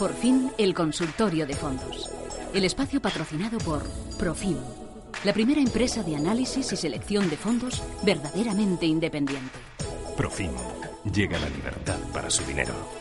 Por fin, el consultorio de fondos. El espacio patrocinado por Profim, la primera empresa de análisis y selección de fondos verdaderamente independiente. Profim. Llega la libertad para su dinero.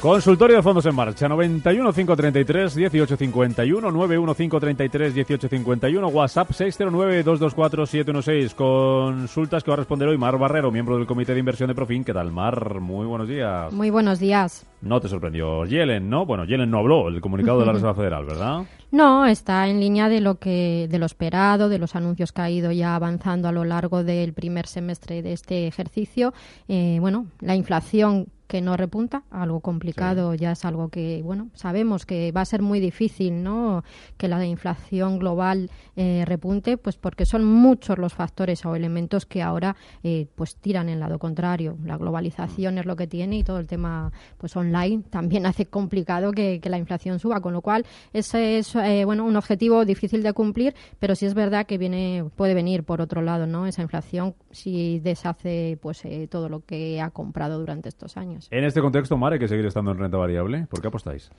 Consultorio de fondos en marcha, 91 533 1851, 91 533 1851, WhatsApp 609 224 716. Consultas que va a responder hoy Mar Barrero, miembro del Comité de Inversión de Profin. ¿Qué tal, Mar? Muy buenos días. Muy buenos días. No te sorprendió Yellen, ¿no? Bueno, Yellen no habló, el comunicado de la Reserva Federal, ¿verdad? No, está en línea de lo que de lo esperado, de los anuncios que ha ido ya avanzando a lo largo del primer semestre de este ejercicio. Eh, bueno, la inflación que no repunta, algo complicado, ya es algo que, bueno, sabemos que va a ser muy difícil, ¿no? Que la inflación global eh, repunte, pues porque son muchos los factores o elementos que ahora, eh, pues tiran en el lado contrario. La globalización es lo que tiene y todo el tema, pues online también hace complicado que, que la inflación suba, con lo cual ese es, eh, bueno, un objetivo difícil de cumplir, pero sí es verdad que viene, puede venir por otro lado, ¿no? Esa inflación si deshace, pues, todo lo que ha comprado durante estos años. En este contexto, Mar, hay que seguir estando en renta variable. ¿Por qué apostáis?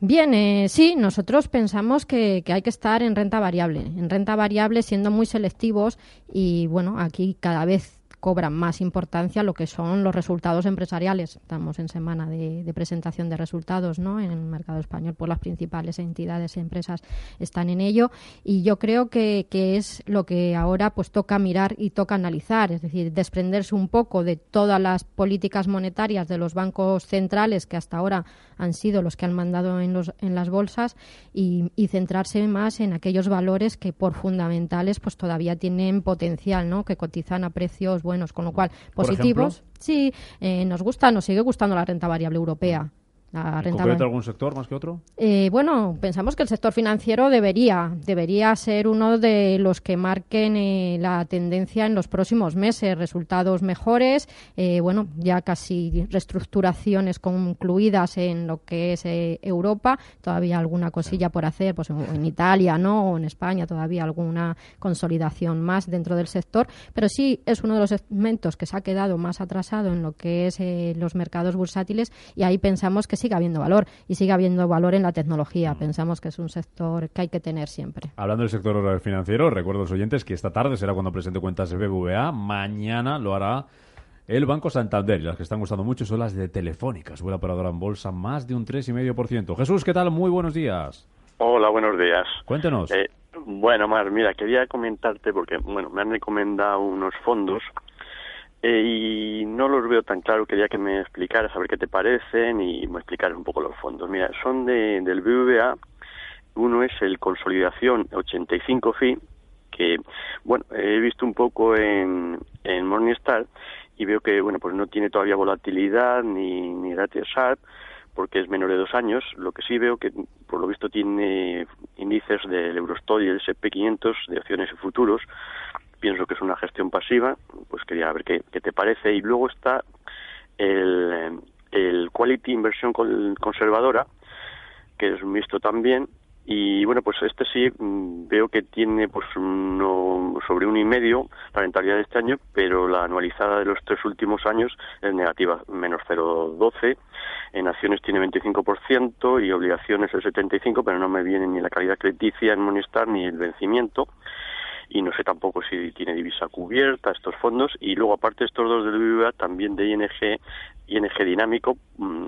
Bien, eh, sí, nosotros pensamos que, que, hay que estar en renta variable, en renta variable siendo muy selectivos y bueno, aquí cada vez cobran más importancia lo que son los resultados empresariales. Estamos en semana de, presentación de resultados ¿no? en el mercado español, por las principales entidades y empresas están en ello y yo creo que, que, es lo que ahora pues toca mirar y toca analizar, es decir, desprenderse un poco de todas las políticas monetarias de los bancos centrales que hasta ahora han sido los que han mandado en, los, en las bolsas y, y centrarse más en aquellos valores que por fundamentales pues todavía tienen potencial, ¿no? que cotizan a precios buenos, con lo cual positivos. Sí, eh, nos gusta, nos sigue gustando la renta variable europea. La renta ¿En algún sector más que otro? Eh, bueno, pensamos que el sector financiero debería, debería ser uno de los que marquen eh, la tendencia en los próximos meses. Resultados mejores, eh, bueno, ya casi reestructuraciones concluidas en lo que es Europa. Todavía alguna cosilla por hacer, pues en, en, Italia, ¿no? O en España todavía alguna consolidación más dentro del sector. Pero sí es uno de los segmentos que se ha quedado más atrasado en lo que es los mercados bursátiles y ahí pensamos que sigue habiendo valor y sigue habiendo valor en la tecnología. Mm. Pensamos que es un sector que hay que tener siempre. Hablando del sector financiero, recuerdo a los oyentes que esta tarde será cuando presente cuentas de BBVA, mañana lo hará el Banco Santander. Y las que están gustando mucho son las de Telefónica, sube la operadora en bolsa más de un 3,5%. Jesús, ¿qué tal? Muy buenos días. Hola, buenos días. Cuéntenos. Eh, bueno, Mar, mira, quería comentarte porque, bueno, me han recomendado unos fondos eh, y no los veo tan claro, quería que me explicaras a ver qué te parecen y me explicaras un poco los fondos. Mira, son de, del BBVA, uno es el Consolidación 85 FI, que, bueno, he visto un poco en, en Morningstar y veo que, bueno, pues no tiene todavía volatilidad ni, ni ratio Sharp, porque es menor de dos años. Lo que sí veo que, por lo visto, tiene índices del Eurostock y el SP500 de opciones y futuros, pienso que es una gestión pasiva, quería ver qué, qué te parece. Y luego está el, Quality Inversión Conservadora, que es visto también. Y bueno, pues este sí veo que tiene pues uno, sobre un y medio la rentabilidad de este año, pero la anualizada de los tres últimos años es negativa, menos 0,12. En acciones tiene 25% y obligaciones el 75%, pero no me viene ni la calidad crediticia en Morningstar ni el vencimiento y no sé tampoco si tiene divisa cubierta estos fondos. Y luego aparte estos dos del BBVA también de ING ING Dinámico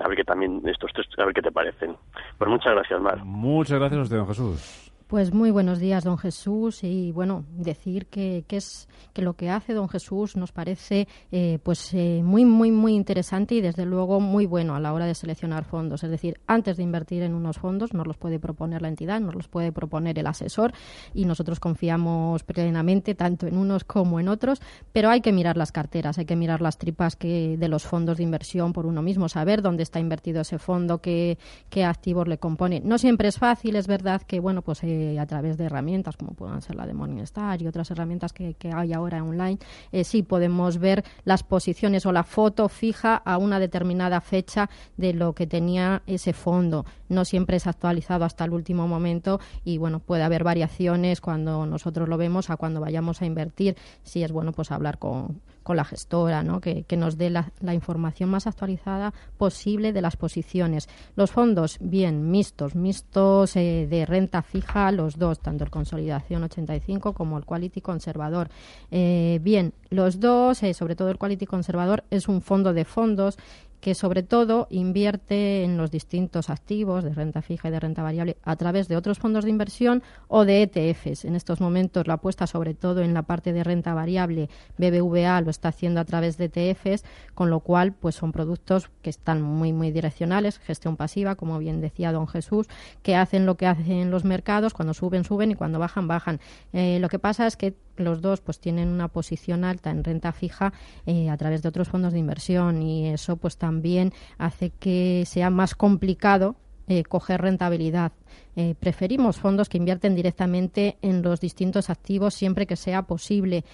a ver qué también estos tres a ver qué te parecen. Pues muchas gracias Mar. Muchas gracias a don Jesús Pues muy buenos días, don Jesús. Y bueno, decir que, que es que lo que hace don Jesús nos parece eh, pues eh, muy, muy, muy interesante y desde luego muy bueno a la hora de seleccionar fondos. Es decir, antes de invertir en unos fondos, nos los puede proponer la entidad, nos los puede proponer el asesor y nosotros confiamos plenamente tanto en unos como en otros, pero hay que mirar las carteras, hay que mirar las tripas que, de los fondos de inversión por uno mismo, saber dónde está invertido ese fondo, qué, qué activos le compone. No siempre es fácil, es verdad que bueno, pues eh, a través de herramientas como puedan ser la de Morningstar y otras herramientas que, hay ahora online, eh, sí podemos ver las posiciones o la foto fija a una determinada fecha de lo que tenía ese fondo. No siempre es actualizado hasta el último momento y bueno, puede haber variaciones cuando nosotros lo vemos a cuando vayamos a invertir. Sí es bueno pues hablar con, con la gestora, ¿no? que, nos dé la, información más actualizada posible de las posiciones. Los fondos, bien, mixtos, mixtos eh, de renta fija, los dos, tanto el Consolidación 85 como el Quality Conservador. Eh, bien, los dos, eh, sobre todo el Quality Conservador, es un fondo de fondos que sobre todo invierte en los distintos activos de renta fija y de renta variable a través de otros fondos de inversión o de ETFs. En estos momentos la apuesta sobre todo en la parte de renta variable BBVA lo está haciendo a través de ETFs, con lo cual pues son productos que están muy muy direccionales, gestión pasiva, como bien decía don Jesús, que hacen lo que hacen los mercados, cuando suben suben y cuando bajan bajan. Eh, lo que pasa es que los dos pues tienen una posición alta en renta fija eh, a través de otros fondos de inversión y eso pues también hace que sea más complicado eh, coger rentabilidad. Eh, preferimos fondos que invierten directamente en los distintos activos siempre que sea posible,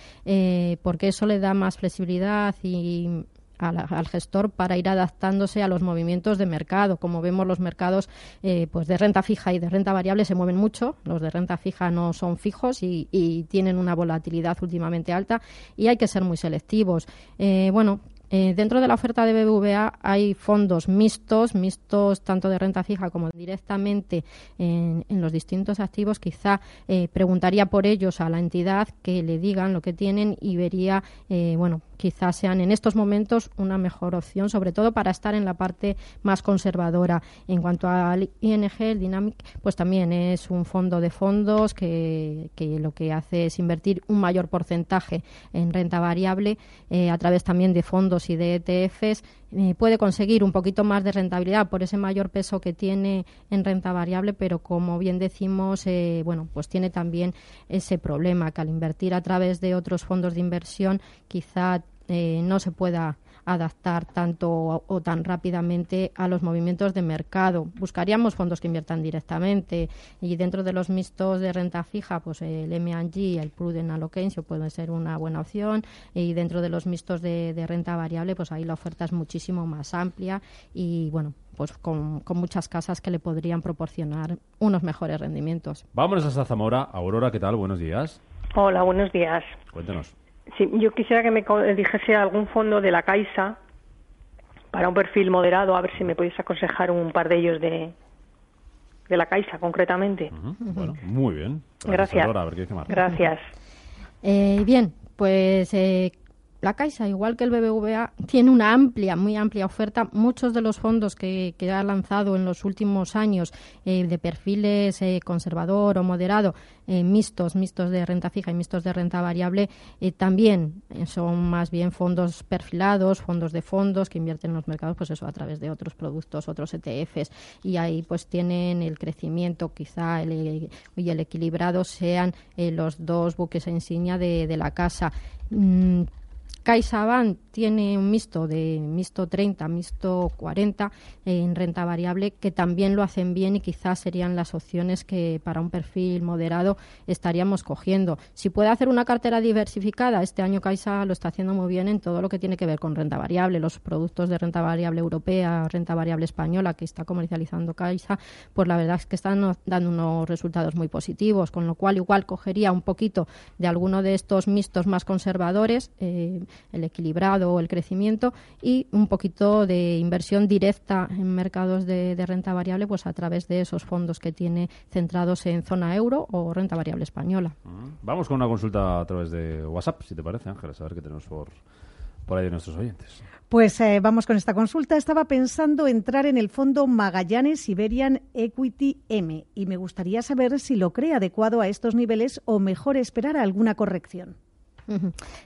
porque eso le da más flexibilidad y al, gestor para ir adaptándose a los movimientos de mercado. Como vemos, los mercados eh, pues de renta fija y de renta variable se mueven mucho. Los de renta fija no son fijos y, tienen una volatilidad últimamente alta y hay que ser muy selectivos. Eh, bueno, eh, dentro de la oferta de BBVA hay fondos mixtos, mixtos tanto de renta fija como directamente en, los distintos activos. Quizá preguntaría por ellos a la entidad que le digan lo que tienen y vería, bueno, quizás sean en estos momentos una mejor opción, sobre todo para estar en la parte más conservadora. En cuanto al ING, el Dynamic, pues también es un fondo de fondos que, lo que hace es invertir un mayor porcentaje en renta variable a través también de fondos y de ETFs eh, puede conseguir un poquito más de rentabilidad por ese mayor peso que tiene en renta variable, pero como bien decimos, eh, bueno, pues tiene también ese problema que al invertir a través de otros fondos de inversión quizá eh, no se pueda adaptar tanto o, tan rápidamente a los movimientos de mercado. Buscaríamos fondos que inviertan directamente y dentro de los mixtos de renta fija, pues el M&G, el Prudent Allocation puede ser una buena opción y dentro de los mixtos de, renta variable, pues ahí la oferta es muchísimo más amplia y bueno, pues con, con, muchas casas que le podrían proporcionar unos mejores rendimientos. Vámonos hasta Zamora. Aurora, ¿qué tal? Buenos días. Hola, buenos días. Cuéntanos. Sí, yo quisiera que me dijese algún fondo de la Caixa para un perfil moderado, a ver si me podéis aconsejar un par de ellos de, de la Caixa, concretamente. Bueno, muy bien. Gracias. Gracias. Eh, bien, pues eh, la Caixa, igual que el BBVA, tiene una amplia, muy amplia oferta. Muchos de los fondos que, ha lanzado en los últimos años eh, de perfiles eh, conservador o moderado, eh, mixtos, mixtos de renta fija y mixtos de renta variable, también son más bien fondos perfilados, fondos de fondos que invierten en los mercados, pues eso, a través de otros productos, otros ETFs. Y ahí pues tienen el crecimiento, quizá el, y el equilibrado sean los dos buques insignia de, de la casa. Mm, CaixaBank tiene un mixto de mixto 30, mixto 40 en renta variable que también lo hacen bien y quizás serían las opciones que para un perfil moderado estaríamos cogiendo. Si puede hacer una cartera diversificada, este año Caixa lo está haciendo muy bien en todo lo que tiene que ver con renta variable, los productos de renta variable europea, renta variable española que está comercializando Caixa, pues la verdad es que están dando unos resultados muy positivos, con lo cual igual cogería un poquito de alguno de estos mixtos más conservadores. Eh, el equilibrado o el crecimiento y un poquito de inversión directa en mercados de, renta variable pues a través de esos fondos que tiene centrados en zona euro o renta variable española. Vamos con una consulta a través de WhatsApp, si te parece, Ángeles, a ver qué tenemos por, por ahí de nuestros oyentes. Pues eh, vamos con esta consulta. Estaba pensando entrar en el fondo Magallanes Siberian Equity M y me gustaría saber si lo cree adecuado a estos niveles o mejor esperar a alguna corrección.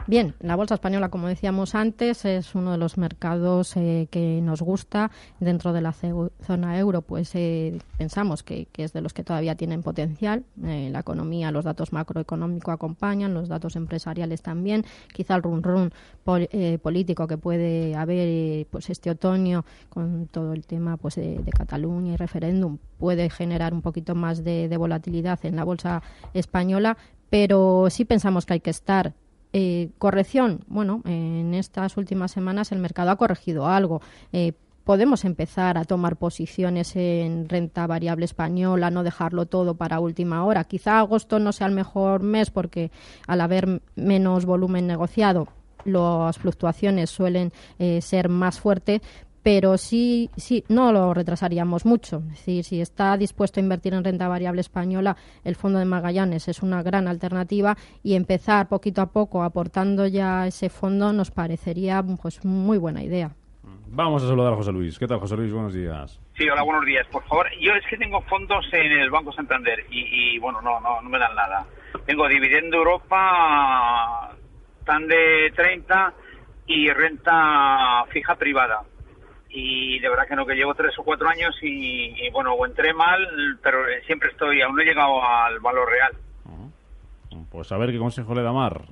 Bien, la bolsa española, como decíamos antes, es uno de los mercados eh, que nos gusta dentro de la zona euro. Pues eh, pensamos que, es de los que todavía tienen potencial. Eh, la economía, los datos macroeconómicos acompañan, los datos empresariales también. Quizá el run run político que puede haber pues este otoño con todo el tema pues de, Cataluña y referéndum puede generar un poquito más de volatilidad en la bolsa española, pero sí pensamos que hay que estar eh, corrección, bueno, en estas últimas semanas el mercado ha corregido algo. Eh, podemos empezar a tomar posiciones en renta variable española, no dejarlo todo para última hora. Quizá agosto no sea el mejor mes porque al haber menos volumen negociado, las fluctuaciones suelen eh, ser más fuertes, pero sí, sí, no lo retrasaríamos mucho. Es decir, si está dispuesto a invertir en renta variable española, el Fondo de Magallanes es una gran alternativa y empezar poquito a poco aportando ya ese fondo nos parecería pues muy buena idea. Vamos a saludar a José Luis. ¿Qué tal, José Luis? Buenos días. Sí, hola, buenos días. Por favor, yo es que tengo fondos en el Banco Santander y, bueno, no, no, no me dan nada. Tengo Dividendo Europa, tan de 30 y renta fija privada y de verdad que no, que llevo tres o cuatro años y, bueno, o entré mal, pero siempre estoy, aún no he llegado al valor real. Pues a ver qué consejo le da Mar.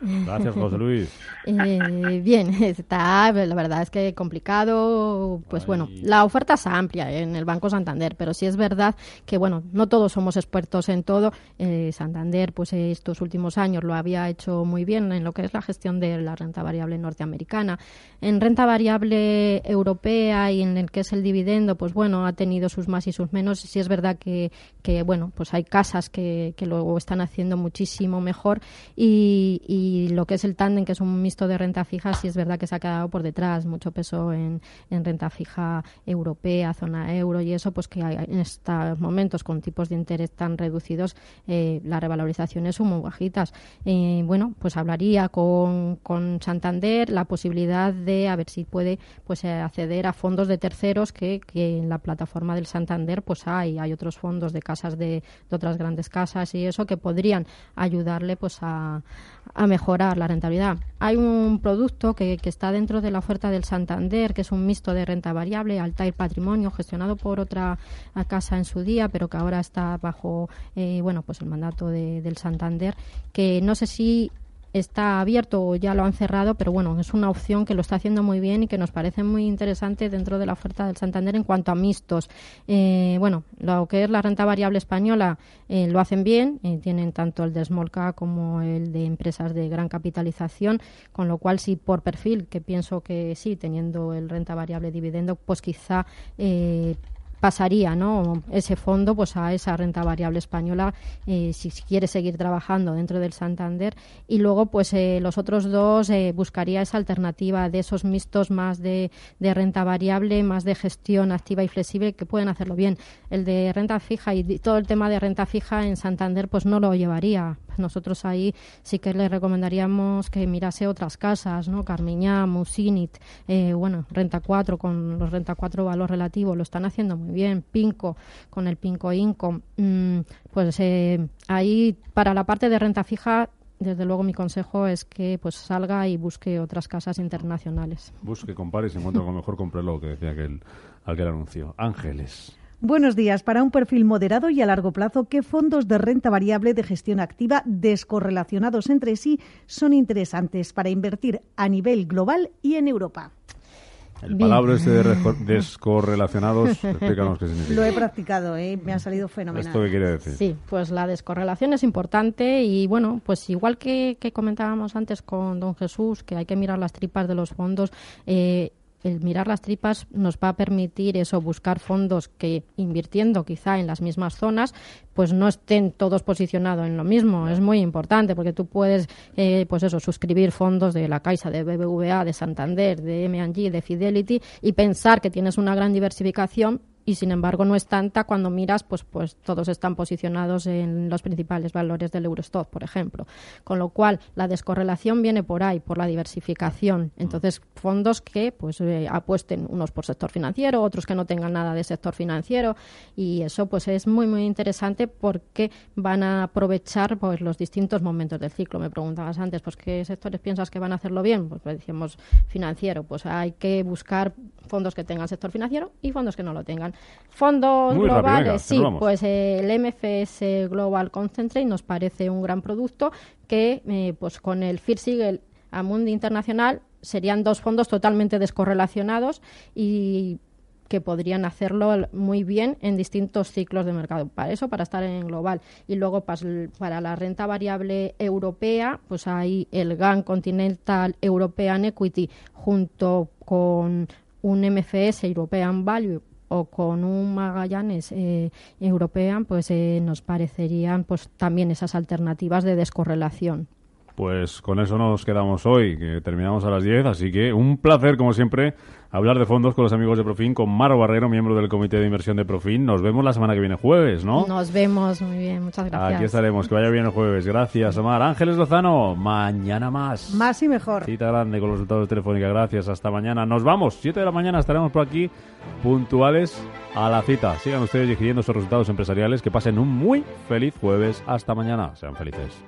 Gracias, José Luis. Eh, bien, está, la verdad es que complicado. Pues bueno, la oferta es amplia en el Banco Santander, pero sí es verdad que, bueno, no todos somos expertos en todo. Eh, Santander, pues estos últimos años lo había hecho muy bien en lo que es la gestión de la renta variable norteamericana. En renta variable europea y en el que es el dividendo, pues bueno, ha tenido sus más y sus menos. Sí es verdad que, que bueno, pues hay casas que, que lo están haciendo muchísimo mejor y y lo que es el tándem, que es un mixto de renta fija, sí es verdad que se ha quedado por detrás, mucho peso en, en renta fija europea, zona euro y eso, pues que en estos momentos con tipos de interés tan reducidos, eh, las revalorizaciones son muy bajitas. Eh, bueno, pues hablaría con, con Santander la posibilidad de a ver si puede pues eh, acceder a fondos de terceros que, que en la plataforma del Santander pues hay, hay otros fondos de casas de, de otras grandes casas y eso que podrían ayudarle pues a, a mejorar la rentabilidad. Hay un producto que, está dentro de la oferta del Santander, que es un mixto de renta variable, Altair Patrimonio, gestionado por otra casa en su día, pero que ahora está bajo eh, bueno, pues el mandato de, del Santander, que no sé si está abierto o ya lo han cerrado, pero bueno, es una opción que lo está haciendo muy bien y que nos parece muy interesante dentro de la oferta del Santander en cuanto a mixtos. Eh, bueno, lo que es la renta variable española eh, lo hacen bien, eh, tienen tanto el de Smolca como el de empresas de gran capitalización, con lo cual sí por perfil, que pienso que sí, teniendo el renta variable dividendo, pues quizá pasaría ¿no? ese fondo pues a esa renta variable española eh, si, quiere seguir trabajando dentro del Santander y luego pues eh, los otros dos eh, buscaría esa alternativa de esos mixtos más de, renta variable más de gestión activa y flexible que pueden hacerlo bien el de renta fija y todo el tema de renta fija en Santander pues no lo llevaría nosotros ahí sí que le recomendaríamos que mirase otras casas, ¿no? Carmiñá, Musinit, eh, bueno, Renta 4 con los Renta 4 valor relativo lo están haciendo muy bien, Pinco con el Pinco Income, mm, pues eh, ahí para la parte de renta fija desde luego mi consejo es que pues salga y busque otras casas internacionales. Busque, compare y se encuentra con lo mejor, cómprelo, que decía aquel, aquel anuncio. Ángeles. Buenos días. Para un perfil moderado y a largo plazo, ¿qué fondos de renta variable de gestión activa descorrelacionados entre sí son interesantes para invertir a nivel global y en Europa? El palabra este de descorrelacionados, explícanos qué significa. Lo he practicado, ¿eh? me ha salido fenomenal. ¿Esto qué quiere decir? Sí, pues la descorrelación es importante y bueno, pues igual que, que comentábamos antes con don Jesús, que hay que mirar las tripas de los fondos, eh, el mirar las tripas nos va a permitir eso, buscar fondos que invirtiendo quizá en las mismas zonas, pues no estén todos posicionados en lo mismo. Es muy importante porque tú puedes, eh, pues eso, suscribir fondos de la Caixa, de BBVA, de Santander, de M&G, de Fidelity y pensar que tienes una gran diversificación y sin embargo no es tanta cuando miras, pues, pues todos están posicionados en los principales valores del Eurostock, por ejemplo. Con lo cual, la descorrelación viene por ahí, por la diversificación. Entonces, fondos que pues eh, apuesten unos por sector financiero, otros que no tengan nada de sector financiero y eso pues es muy muy interesante porque van a aprovechar pues los distintos momentos del ciclo. Me preguntabas antes, pues qué sectores piensas que van a hacerlo bien? Pues, pues decíamos financiero, pues hay que buscar fondos que tengan sector financiero y fondos que no lo tengan. Fondos globales, sí, pues eh, el MFS Global Concentrate nos parece un gran producto que eh, pues con el FIRSIG, a Amundi Internacional, serían dos fondos totalmente descorrelacionados y que podrían hacerlo muy bien en distintos ciclos de mercado. Para eso, para estar en global. Y luego, para la renta variable europea, pues hay el GAN Continental European Equity junto con un MFS European Value o con un Magallanes eh, European, pues eh, nos parecerían pues también esas alternativas de descorrelación. Pues con eso nos quedamos hoy, que terminamos a las 10, así que un placer, como siempre, hablar de fondos con los amigos de Profin, con Maro Barrero, miembro del Comité de Inversión de Profin. Nos vemos la semana que viene, jueves, ¿no? Nos vemos, muy bien, muchas gracias. Aquí estaremos, que vaya bien el jueves. Gracias, Omar. Ángeles Lozano, mañana más. Más y mejor. Cita grande con los resultados de Telefónica, gracias. Hasta mañana. Nos vamos, 7 de la mañana estaremos por aquí, puntuales a la cita. Sigan ustedes digiriendo sus resultados empresariales, que pasen un muy feliz jueves. Hasta mañana, sean felices.